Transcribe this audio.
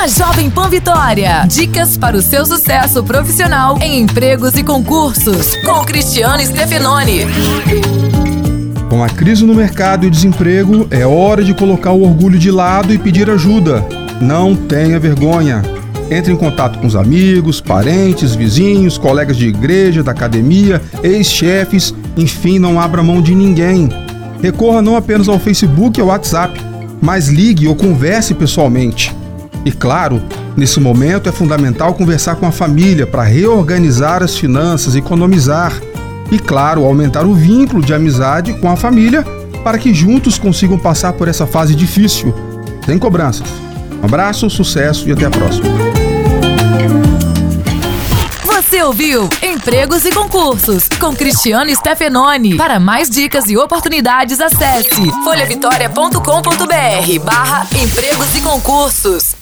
na Jovem Pan Vitória. Dicas para o seu sucesso profissional em empregos e concursos. Com Cristiano Stefanoni. Com a crise no mercado e o desemprego, é hora de colocar o orgulho de lado e pedir ajuda. Não tenha vergonha. Entre em contato com os amigos, parentes, vizinhos, colegas de igreja, da academia, ex-chefes, enfim, não abra mão de ninguém. Recorra não apenas ao Facebook e ao WhatsApp, mas ligue ou converse pessoalmente. E claro, nesse momento é fundamental conversar com a família para reorganizar as finanças, economizar e, claro, aumentar o vínculo de amizade com a família para que juntos consigam passar por essa fase difícil, sem cobranças. Um abraço, sucesso e até a próxima. Você ouviu Empregos e Concursos com Cristiano Stefanoni. Para mais dicas e oportunidades, acesse folhavitória.com.br barra empregos e concursos.